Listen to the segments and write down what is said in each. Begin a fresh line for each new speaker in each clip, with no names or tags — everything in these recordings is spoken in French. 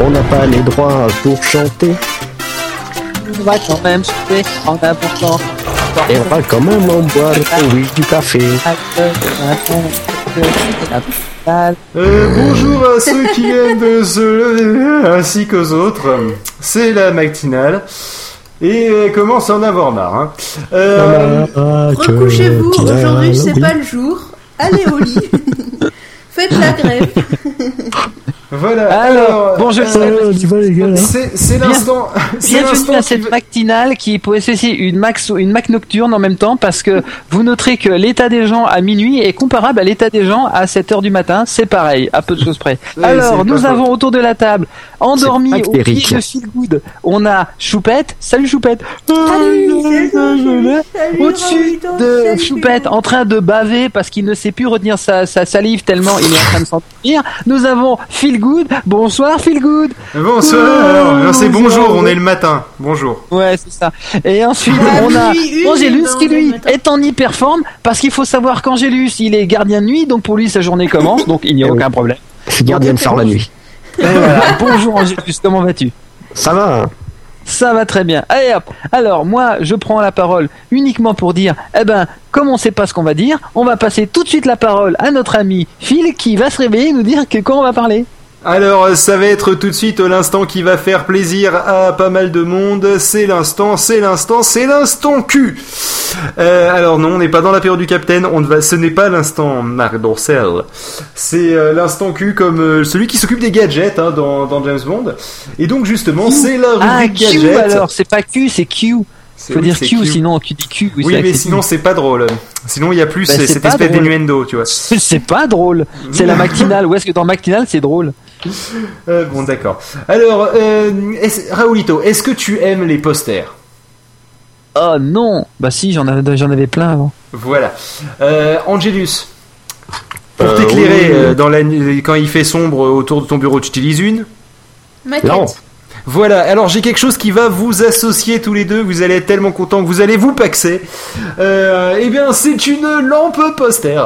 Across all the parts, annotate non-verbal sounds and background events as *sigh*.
On n'a pas les droits pour chanter.
On va quand même souper en important.
Et on va quand même en boire oui, du café.
Euh, bonjour à ceux qui viennent de se lever ainsi qu'aux autres. C'est la matinale. Et euh, commence à en avoir marre. Hein. Euh,
Recouchez-vous, aujourd'hui c'est pas le jour. Allez au *laughs* lit. Faites la grève. *laughs*
voilà.
Alors, bonjour.
C'est c'est l'instant. c'est
Bienvenue
l'instant
à
qui
cette matinale qui possède une max une Mac nocturne en même temps parce que vous noterez que l'état des gens à minuit est comparable à l'état des gens à 7 heures du matin, c'est pareil, à peu de choses près.
Ouais,
Alors, nous avons autour de la table, endormi au pied
Eric.
de Feel Good, on a Choupette, salut Choupette.
Salut, salut,
Au-dessus de Choupette en train de baver parce qu'il ne sait plus retenir sa, sa salive tellement il est en train de s'endormir, nous avons Feel Good. Bonsoir Feel Good.
Bonsoir. Non, c'est
Bonjour.
bonjour. On est le matin. Bonjour.
Ouais, c'est ça. Et ensuite,
Ah,
on a Angélus qui, lui, est en hyperforme parce qu'il faut savoir qu'Angélus, il est gardien de nuit, donc pour lui, sa journée commence, donc il n'y a *laughs*
Eh oui.
aucun problème.
C'est gardien de phare la nuit.
Voilà. Bonjour Angélus, comment vas-tu?
Ça va
Ça va très bien. Allez hop. Alors, moi, je prends la parole uniquement pour dire, eh ben, comme on sait pas ce qu'on va dire, on va passer tout de suite la parole à notre ami Phil qui va se réveiller et nous dire que quoi on va parler.
Alors, ça va être tout de suite l'instant qui va faire plaisir à pas mal de monde. C'est l'instant, c'est l'instant, c'est l'instant cul. Euh, alors non, on n'est pas dans la période du Capitaine. On ne va, ce n'est pas l'instant Marc Dorcel. C'est euh, l'instant cul comme euh, celui qui s'occupe des gadgets hein, dans, dans James Bond. Et donc justement, c'est la
Ah,
rubrique
Q
gadget.
alors, c'est pas Q, c'est Q. Faut
oui,
dire Q, sinon tu dis Q.
Oui, mais sinon c'est pas drôle. Sinon il y a plus
Bah,
cette espèce d'innuendo, tu vois.
C'est c'est pas drôle. C'est la *laughs* matinale. Où est-ce que dans matinale c'est drôle? *laughs*
Euh, bon, d'accord. Alors, euh, est-ce- Raoulito, est-ce que tu aimes les posters?
Oh non Bah si, j'en avais, j'en avais plein avant.
Voilà. Euh, Angelus, pour
Euh,
t'éclairer
oui.
euh, dans la nuit- quand il fait sombre autour de ton bureau, tu utilises une?
Maquette.
Non.
Voilà, alors j'ai quelque chose qui va vous associer tous les deux, vous allez être tellement contents que vous allez vous paxer. Euh, eh bien, c'est une lampe poster.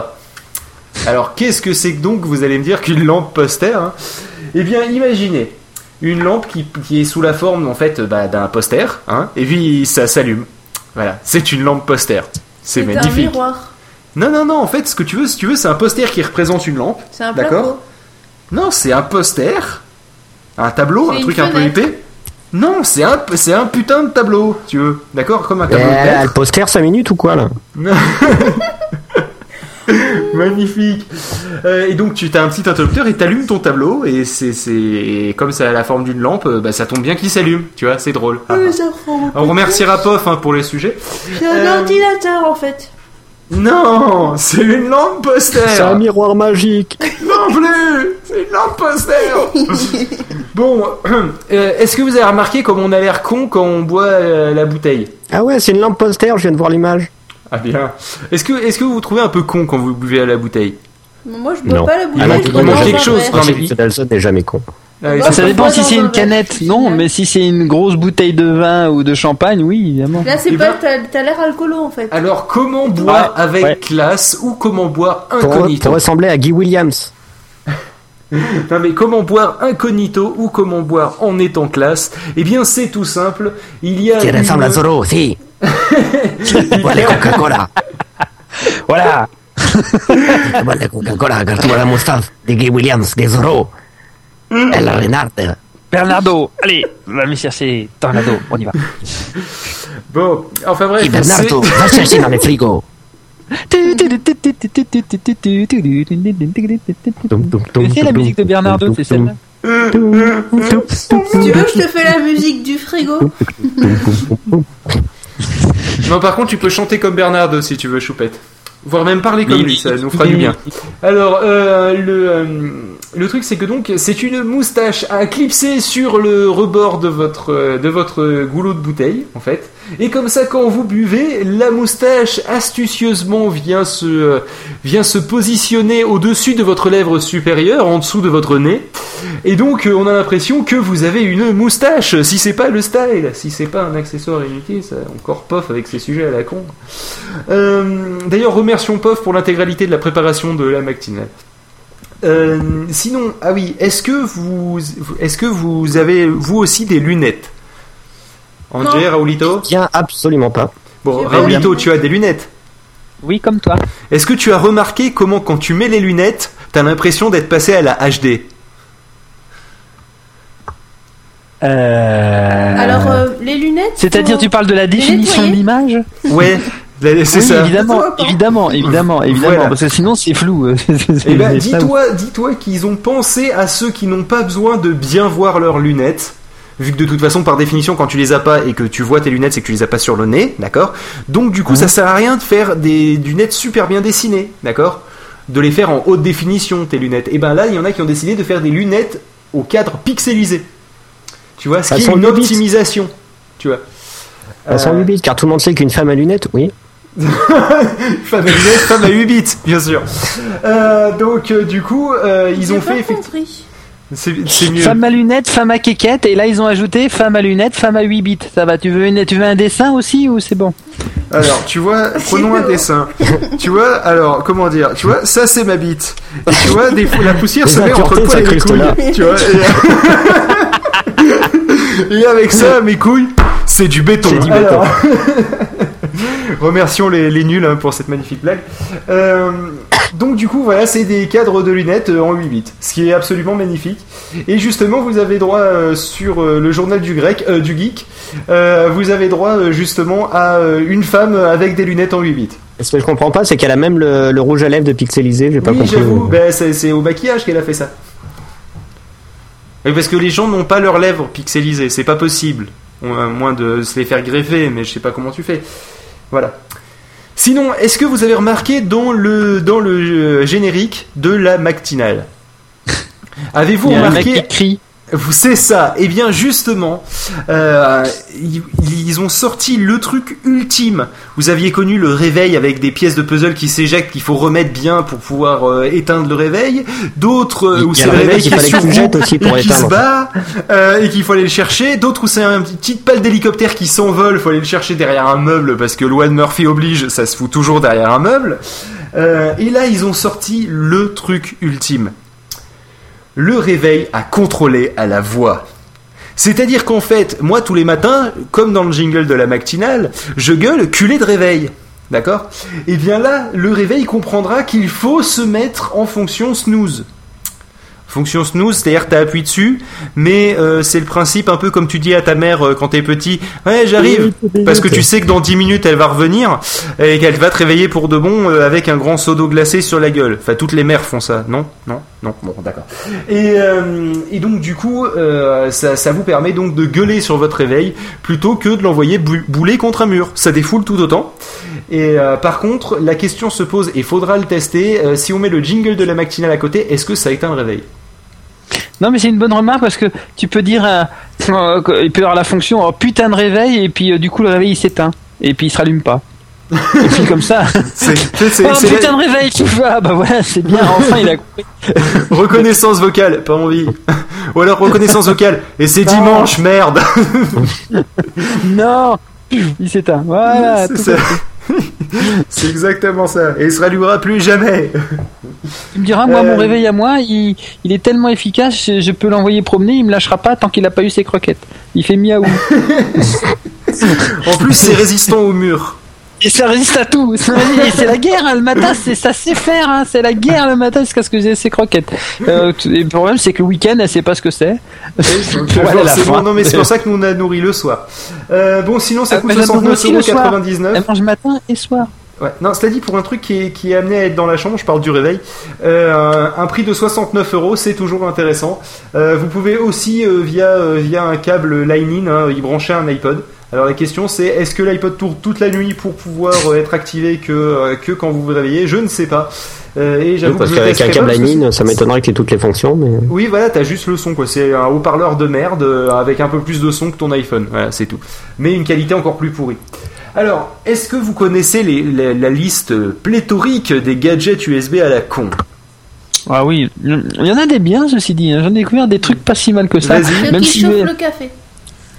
Alors, qu'est-ce que c'est que donc, vous allez me dire, qu'une lampe poster hein Eh bien, imaginez une lampe qui, qui est sous la forme, en fait, bah, d'un poster, hein, et puis ça s'allume. Voilà, c'est une lampe poster. C'est
un
magnifique.
miroir.
Non, non, non, en fait, ce que tu veux, si tu veux, c'est un poster qui représente une lampe.
C'est un
D'accord. Non, c'est un poster, un tableau, un truc un peu épais. Non, c'est un, c'est un putain de tableau, tu veux. D'accord Comme un tableau de
Le poster 5 minutes ou quoi là? *laughs*
Magnifique. Euh, et donc, tu as un petit interrupteur et t'allumes ton tableau, et c'est, comme ça a la forme d'une lampe, euh, bah, ça tombe bien qu'il s'allume, tu vois, c'est drôle. Ah, On remerciera POF hein, pour les sujets.
C'est un
Euh,
ordinateur en fait.
Non, c'est une lampe poster.
C'est un miroir magique.
Non plus C'est une lampe poster *laughs* Bon, euh, est-ce que vous avez remarqué comme on a l'air con quand on boit euh, la bouteille?
Ah ouais, c'est une lampe poster, je viens de voir l'image.
Ah bien. Est-ce que, est-ce que vous vous trouvez un peu con quand vous buvez à la bouteille?
Moi je bois
Non.
pas la bouteille.
Ah, non,
je
tu
bois
manges
dans
quelque
un
chose,
verre.
non, mais-
Nelson n'est jamais con.
Ah oui,
ça dépend si c'est
un
une canette, non, mais si c'est une grosse bouteille de vin ou de champagne, oui, évidemment.
Là c'est
Eh
pas.
ben-
T'as l'air alcoolo en fait.
Alors, comment boire
Ouais,
avec
ouais.
classe ou comment boire incognito
pour ressembler à Guy Williams. *laughs*
Non mais comment boire incognito ou comment boire en étant classe? Eh bien, c'est tout simple. Il y a
Qui
une-
ressemble à Zorro, si. Bois la Coca-Cola.
Voilà.
Bois la Coca-Cola, car tu vois la moustache de Guy Williams, de Zorro.
Bernardo, allez, va me chercher Tornado, on y va.
Bon, enfin bref.
Et Bernardo, va chercher dans les frigos.
C'est la musique de Bernardo, c'est celle-là.
Si tu veux, je te fais la musique du frigo.
Non, par contre, tu peux chanter comme Bernardo si tu veux, Choupette. Voire même parler comme lui, ça nous fera du bien. Alors, euh, le, euh, le truc, c'est que donc, c'est une moustache à clipser sur le rebord de votre, euh, de votre goulot de bouteille, en fait. Et comme ça, quand vous buvez, la moustache astucieusement vient se, vient se positionner au-dessus de votre lèvre supérieure, en dessous de votre nez. Et donc, euh, on a l'impression que vous avez une moustache, si c'est pas le style, si c'est pas un accessoire inutile, ça encore POF avec ses sujets à la con. Euh, D'ailleurs, remercions POF pour l'intégralité de la préparation de la matinale. Euh, sinon, ah oui, est-ce que vous, est-ce que vous avez vous aussi des lunettes? Angé,
Non.
Raoulito
Tiens, absolument pas.
Bon, Raoulito, tu as des lunettes.
Oui, comme toi.
Est-ce que tu as remarqué comment quand tu mets les lunettes, t'as l'impression d'être passé à la HD
Euh...
Alors, euh, les lunettes.
C'est-à-dire, tu parles de la définition de l'image?
Ouais, c'est
Oui,
ça.
évidemment, évidemment, évidemment, évidemment,
Voilà.
parce que sinon c'est flou. *laughs*
Eh ben, dis-toi, dis-toi qu'ils ont pensé à ceux qui n'ont pas besoin de bien voir leurs lunettes. Vu que de toute façon, par définition, quand tu les as pas et que tu vois tes lunettes, c'est que tu les as pas sur le nez, d'accord? Donc du coup, ça sert à rien de faire des lunettes super bien dessinées, d'accord? De les faire en haute définition, tes lunettes. Et ben là, il y en a qui ont décidé de faire des lunettes au cadre pixelisé. Tu vois, ce qui est une
8 bits.
optimisation. Tu vois.
Sont
Euh,
8 bits, car tout le monde sait qu'une femme à lunettes, oui. *laughs*
femme à lunettes, femme à 8 bits, bien sûr. Euh, donc euh, du coup, euh, ils ont fait effectivement. C'est mieux.
Femme à lunettes, femme à quéquette, et là ils ont ajouté femme à lunettes, femme à 8 bits. Ça va, tu veux, une, tu veux un dessin aussi ou c'est bon
Alors, tu vois, *laughs* prenons un dessin. tu vois, alors, comment dire Tu vois, ça c'est ma bite. Et tu vois, des fois, la poussière se met entre le poil et les couilles. Tu vois et... *laughs* et avec ça, mes couilles, c'est du béton.
C'est du
Alors, *laughs* Remercions les, les nuls hein, pour cette magnifique blague. Euh, donc du coup voilà, c'est des cadres de lunettes euh, en 8 bits, ce qui est absolument magnifique. Et justement, vous avez droit euh, sur euh, le journal du grec, euh, du geek, euh, vous avez droit euh, justement à euh, une femme avec des lunettes en 8 bits.
Et ce que je comprends pas, c'est qu'elle a même le, le rouge à lèvres de pixelisé, j'ai pas
Oui,
compris.
j'avoue, ben, c'est au maquillage qu'elle a fait ça. Oui, parce que les gens n'ont pas leurs lèvres pixelisées, c'est pas possible. On moins de se les faire greffer, mais je sais pas comment tu fais. Voilà. Sinon, est-ce que vous avez remarqué dans le, dans le euh, générique de la matinale? *laughs* Avez-vous
Il y a un mec
remarqué
qui crie.
Vous c'est ça. Eh bien, justement, euh, ils, ils ont sorti le truc ultime. Vous aviez connu le réveil avec des pièces de puzzle qui s'éjectent, qu'il faut remettre bien pour pouvoir euh, éteindre le réveil. D'autres euh, où c'est
le
réveil qui sur
aussi pour
et qui se bat et qu'il faut aller le chercher. D'autres où c'est un petit petite pale d'hélicoptère qui s'envole, faut aller le chercher derrière un meuble parce que Loan Murphy oblige, ça se fout toujours derrière un meuble. Et là, ils ont sorti le truc ultime le réveil à contrôler à la voix. C'est-à-dire qu'en fait, moi tous les matins, comme dans le jingle de la matinale, je gueule culé de réveil. D'accord? Et bien là, le réveil comprendra qu'il faut se mettre en fonction snooze. Fonction snooze, c'est-à-dire t'as appuyé dessus, mais euh, c'est le principe un peu comme tu dis à ta mère euh, quand t'es petit. Ouais, j'arrive. Parce que tu sais que dans 10 minutes elle va revenir et qu'elle va te réveiller pour de bon euh, avec un grand seau d'eau glacée sur la gueule. Enfin, toutes les mères font ça, non? Non? Non Bon, d'accord. Et, euh, donc, du coup, euh, ça, vous permet donc de gueuler sur votre réveil plutôt que de l'envoyer bou- bouler contre un mur. Ça défoule tout autant. Et euh, par contre, la question se pose et faudra le tester. si on met le jingle de la matinale à côté, est-ce que ça éteint le réveil?
Non, mais c'est une bonne remarque parce que tu peux dire, *laughs* il peut y avoir la fonction oh, putain de réveil et puis du coup le réveil il s'éteint et puis il se rallume pas. Et puis comme ça,
C'est c'est-
oh,
c'est la-
putain de réveil, tu vois, bah voilà, c'est bien, enfin il a compris. *laughs*
reconnaissance vocale, pas envie. Ou alors reconnaissance vocale. Et c'est
Non.
dimanche, merde. *laughs*
Non, il s'éteint. Voilà.
C'est ça. *laughs* C'est exactement ça. Et il se rallumera plus jamais.
Tu me diras, moi
Euh.
mon réveil à moi, il, il est tellement efficace, je, je peux l'envoyer promener, il me lâchera pas tant qu'il a pas eu ses croquettes. Il fait miaou.
En plus, c'est résistant au mur.
Et ça résiste à tout. C'est la guerre hein, le matin, c'est ça sait faire. Hein, c'est la guerre le matin jusqu'à ce que j'ai ses croquettes. Euh, et le problème c'est que le week-end, elle sait pas ce que c'est. *laughs*
Bon, non mais c'est pour *laughs* ça que nous on a nourri le soir. Euh, bon, sinon ça
Ah,
coûte
mais la nourrit aussi le soir.
69,99€.
Elle mange matin et soir.
Ouais. Non, à dit pour un truc qui est, qui est amené à être dans la chambre, je parle du réveil. Euh, un prix de 69 euros, c'est toujours intéressant. Euh, vous pouvez aussi euh, via via un câble Lightning hein, y brancher un iPod Alors la question c'est est-ce que l'iPod tourne toute la nuit pour pouvoir euh, être activé que, euh, que quand vous vous réveillez? Je ne sais pas. Euh, et
Oui,
j'avoue
parce
que je
qu'avec un câble à
parce
ça m'étonnerait qu'il ait toutes les fonctions, mais.
oui, voilà, t'as juste le son, quoi. C'est un haut-parleur de merde avec un peu plus de son que ton iPhone. Voilà, c'est tout. Mais une qualité encore plus pourrie. Alors, est-ce que vous connaissez les- la, la liste pléthorique des gadgets USB à la con?
Ah oui, il y en a des biens, ceci dit. hein. J'en ai découvert des trucs pas si mal que ça.
Vas-y.
Même
qui
si
chauffent
je-
le café.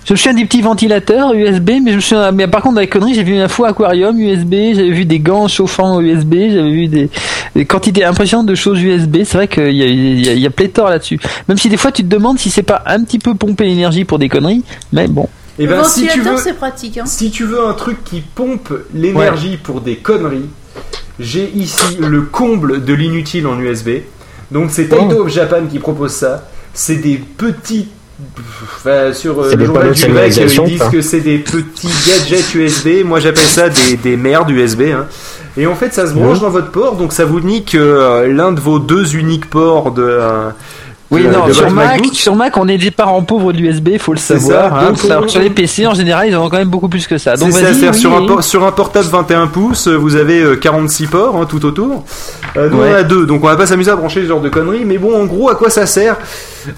Je me souviens des petits ventilateurs USB, mais je me souviens, mais par contre dans les conneries, j'ai vu une fois aquarium USB, j'avais vu des gants chauffants USB, j'avais vu des, des quantités impressionnantes de choses USB. C'est vrai qu'il y a, y, a, y a pléthore là-dessus. Même si des fois tu te demandes si c'est pas un petit peu pomper l'énergie pour des conneries, mais bon.
Eh
le
ben, si tu
ventilateur,
veux,
c'est pratique. Hein.
si tu veux un truc qui pompe l'énergie pour des conneries, j'ai ici le comble de l'inutile en USB. Donc c'est Taito of Japan qui propose ça. C'est des petits. Enfin, sur euh, le journal du grec, ils
signalisation,
disent que c'est des petits gadgets USB. Moi j'appelle ça des, des merdes USB. hein. Et en fait, ça se branche dans votre port, donc ça vous nique euh, l'un de vos deux uniques ports de. Euh,
Oui, non, sur Mac, sur Mac, on est des parents pauvres de l'USB, faut le savoir.
ça,
hein.
donc
Alors,
on-
sur les PC, en général, ils en ont quand même beaucoup plus que ça. Donc
ça,
oui,
sur, un
oui.
sur un portable 21 pouces, euh, vous avez euh, 46 ports hein, tout autour. Euh, nous
Ouais.
on en a deux, donc on va pas s'amuser à brancher ce genre de conneries. Mais bon, en gros, à quoi ça sert?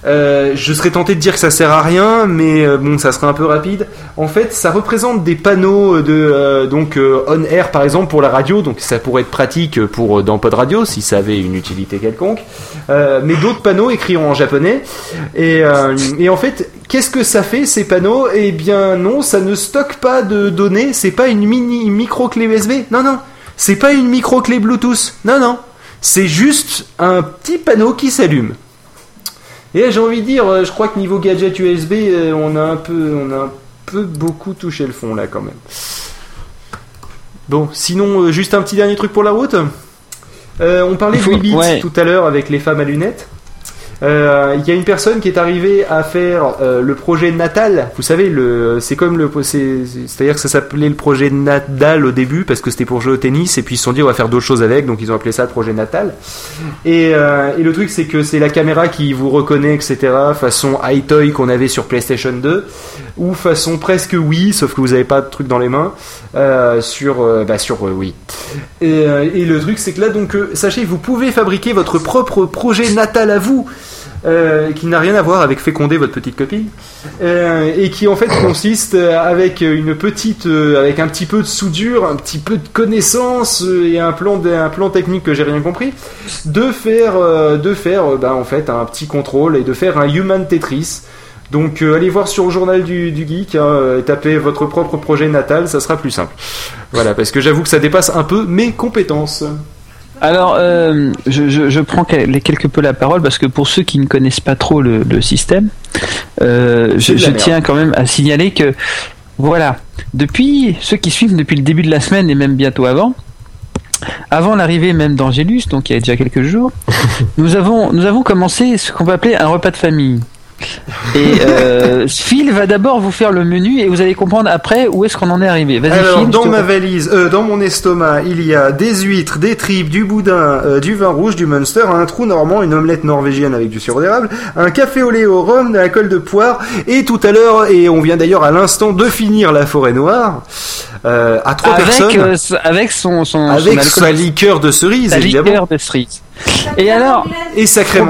Euh, Je serais tenté de dire que ça sert à rien, mais euh, bon, ça serait un peu rapide. En fait, ça représente des panneaux de euh, donc euh, on air par exemple pour la radio, donc ça pourrait être pratique pour euh, dans Pod Radio si ça avait une utilité quelconque. Euh, mais d'autres panneaux écrits en japonais. Et, euh, et en fait, qu'est-ce que ça fait ces panneaux? Eh bien non, ça ne stocke pas de données. C'est pas une mini micro clé USB. Non non, c'est pas une micro clé Bluetooth. Non non, c'est juste un petit panneau qui s'allume. Et j'ai envie de dire, euh, je crois que niveau gadget USB, euh, on a un peu, on a un peu beaucoup touché le fond là quand même. Bon, sinon, juste un petit dernier truc pour la route. Euh, on parlait de 8 bits
ouais.
tout à l'heure avec les femmes à lunettes. Euh, Il y a une personne qui est arrivée à faire euh, le projet Natal. Vous savez, c'est comme le, c'est- c'est-à-dire que ça s'appelait le projet Nadal au début parce que c'était pour jouer au tennis et puis ils se sont dit on va faire d'autres choses avec, donc ils ont appelé ça le projet Natal. Et, euh, le truc c'est que c'est la caméra qui vous reconnaît, etc. Façon iToy qu'on avait sur PlayStation 2 ou façon presque Wii, sauf que vous n'avez pas de truc dans les mains sur, bah, sur Wii. Et, et le truc c'est que là donc sachez vous pouvez fabriquer votre propre projet Natal à vous. Euh, qui n'a rien à voir avec féconder votre petite copine. Euh, et qui en fait consiste euh, avec une petite avec un petit peu de soudure un petit peu de connaissance et un plan un plan technique que j'ai rien compris de faire de faire bah, en fait un petit contrôle et de faire un human Tetris. Donc allez voir sur le journal du, geek hein, tapez votre propre projet natal ça sera plus simple. Voilà parce que j'avoue que ça dépasse un peu mes compétences
Alors, euh, je, je, je prends quelque peu la parole parce que pour ceux qui ne connaissent pas trop le, le système, euh, je, tiens quand même à signaler que, voilà, depuis ceux qui suivent depuis le début de la semaine et même bientôt avant, avant l'arrivée même d'Angélus, donc il y a déjà quelques jours, *laughs* nous avons, nous avons commencé ce qu'on va appeler un repas de famille. Et euh, Phil va d'abord vous faire le menu et vous allez comprendre après où est-ce qu'on en est arrivé. Vas-y
Alors,
Phil.
dans ma valise, euh, dans mon estomac, il y a des huîtres, des tripes, du boudin, euh, du vin rouge, du Munster, un trou normand, une omelette norvégienne avec du sirop d'érable, un café au lait au rhum, de la colle de poire, et tout à l'heure, et on vient d'ailleurs à l'instant de finir la forêt noire, à trois
avec,
personnes,
avec son,
avec sa liqueur de cerise,
La
évidemment,
liqueur de cerise. Et alors,
et sa crème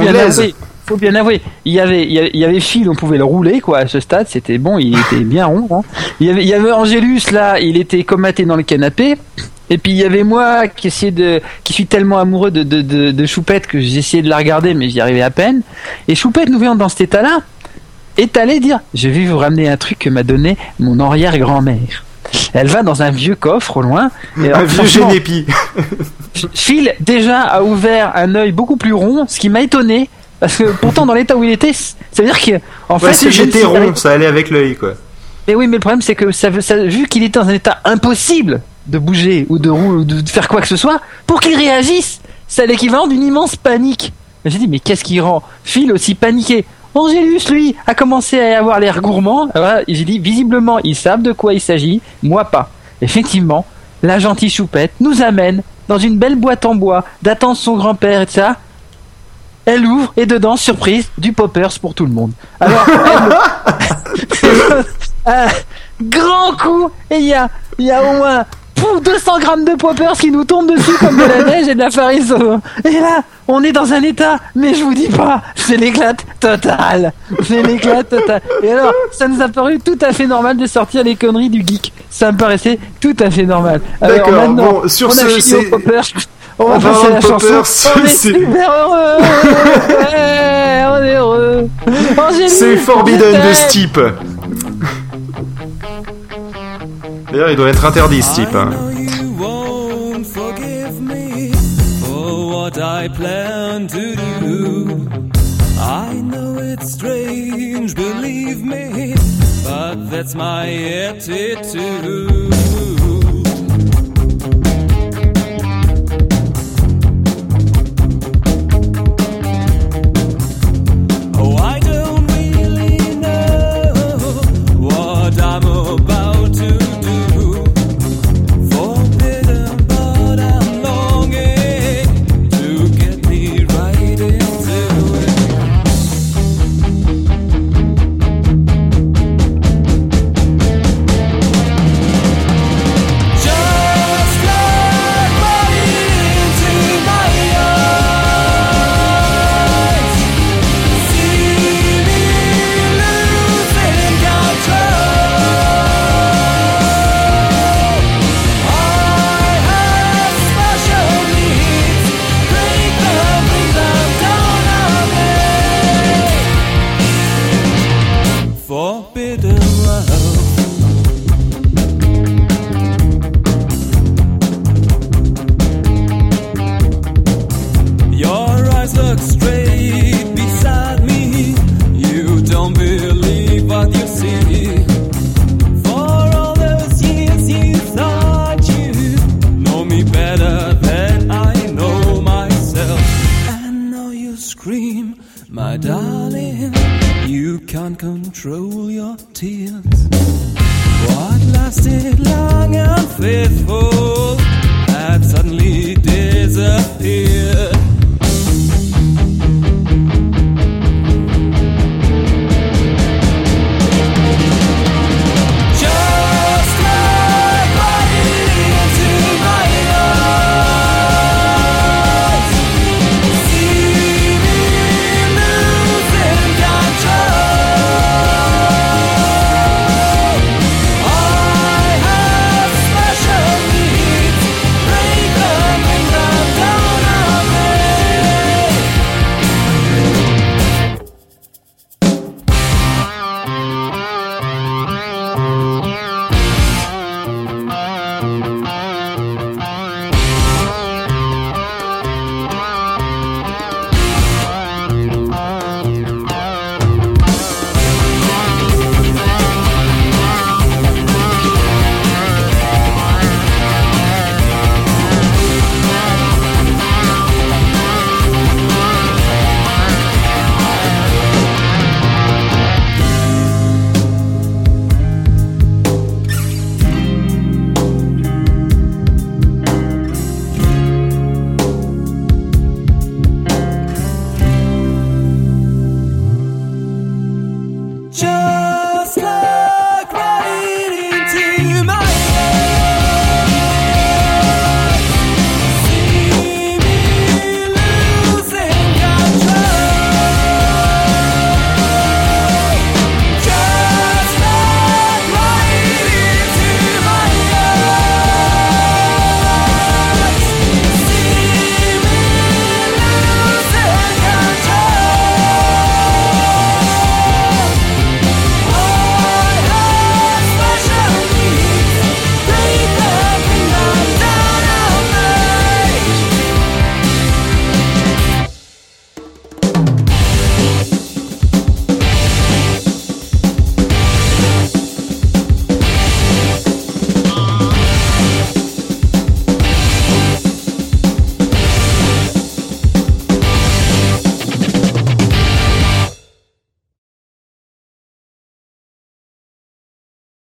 faut bien avouer, faut bien avouer, il y avait, il y avait, il y avait Phil, on pouvait le rouler quoi. À ce stade, c'était bon, il était bien rond. hein. Il y avait, il y avait Angélus là, il était comaté dans le canapé. Et puis il y avait moi qui essayais de, qui suis tellement amoureux de, de, de, de Choupette que j'essayais de la regarder, mais j'y arrivais à peine. Et Choupette nous voyant dans cet état-là, est allée dire, je vais vous ramener un truc que m'a donné mon arrière-grand-mère. Elle va dans un vieux coffre au loin. Et
Un vieux génépi.
Phil déjà a ouvert un œil beaucoup plus rond, ce qui m'a étonné. Parce que pourtant dans l'état où il était, ça veut dire que en fait
si j'étais rond, ça allait avec l'œil, quoi.
Mais oui, mais le problème c'est que ça, veut- ça- vu qu'il était dans un état impossible de bouger ou de rouler ou de faire quoi que ce soit, pour qu'il réagisse, c'est l'équivalent d'une immense panique. J'ai dit mais qu'est-ce qui rend Phil aussi paniqué? Angélus, lui, a commencé à avoir l'air gourmand. J'ai dit visiblement ils savent de quoi il s'agit, moi pas. Effectivement, la gentille choupette nous amène dans une belle boîte en bois datant de son grand-père et de ça. Elle ouvre et dedans, surprise, du poppers pour tout le monde. Alors, elle- Ah, *laughs* grand coup, et il y a, y a au moins pouf, 200 grammes de poppers qui nous tombent dessus comme de la *laughs* neige et de la farine sauvage. Et là, on est dans un état, mais je vous dis pas, c'est l'éclate totale. C'est l'éclate totale. Et alors, ça nous a paru tout à fait normal de sortir les conneries du geek. Ça me paraissait tout à fait normal. Alors
D'accord,
maintenant,
bon, sur
on a
ce,
fini aux poppers. On
On
va passer à la chanson. On est super heureux. On est heureux.
C'est Forbidden de ce type. D'ailleurs, il doit être interdit ce type. hein.
I know you won't forgive me for what I plan to do. I know it's strange, believe me, but that's my attitude.